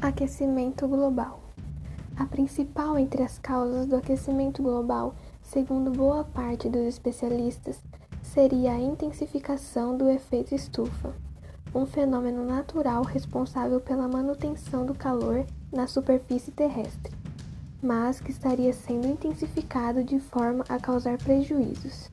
Aquecimento global. A principal entre as causas do aquecimento global, segundo boa parte dos especialistas, seria a intensificação do efeito estufa, um fenômeno natural responsável pela manutenção do calor na superfície terrestre, mas que estaria sendo intensificado de forma a causar prejuízos.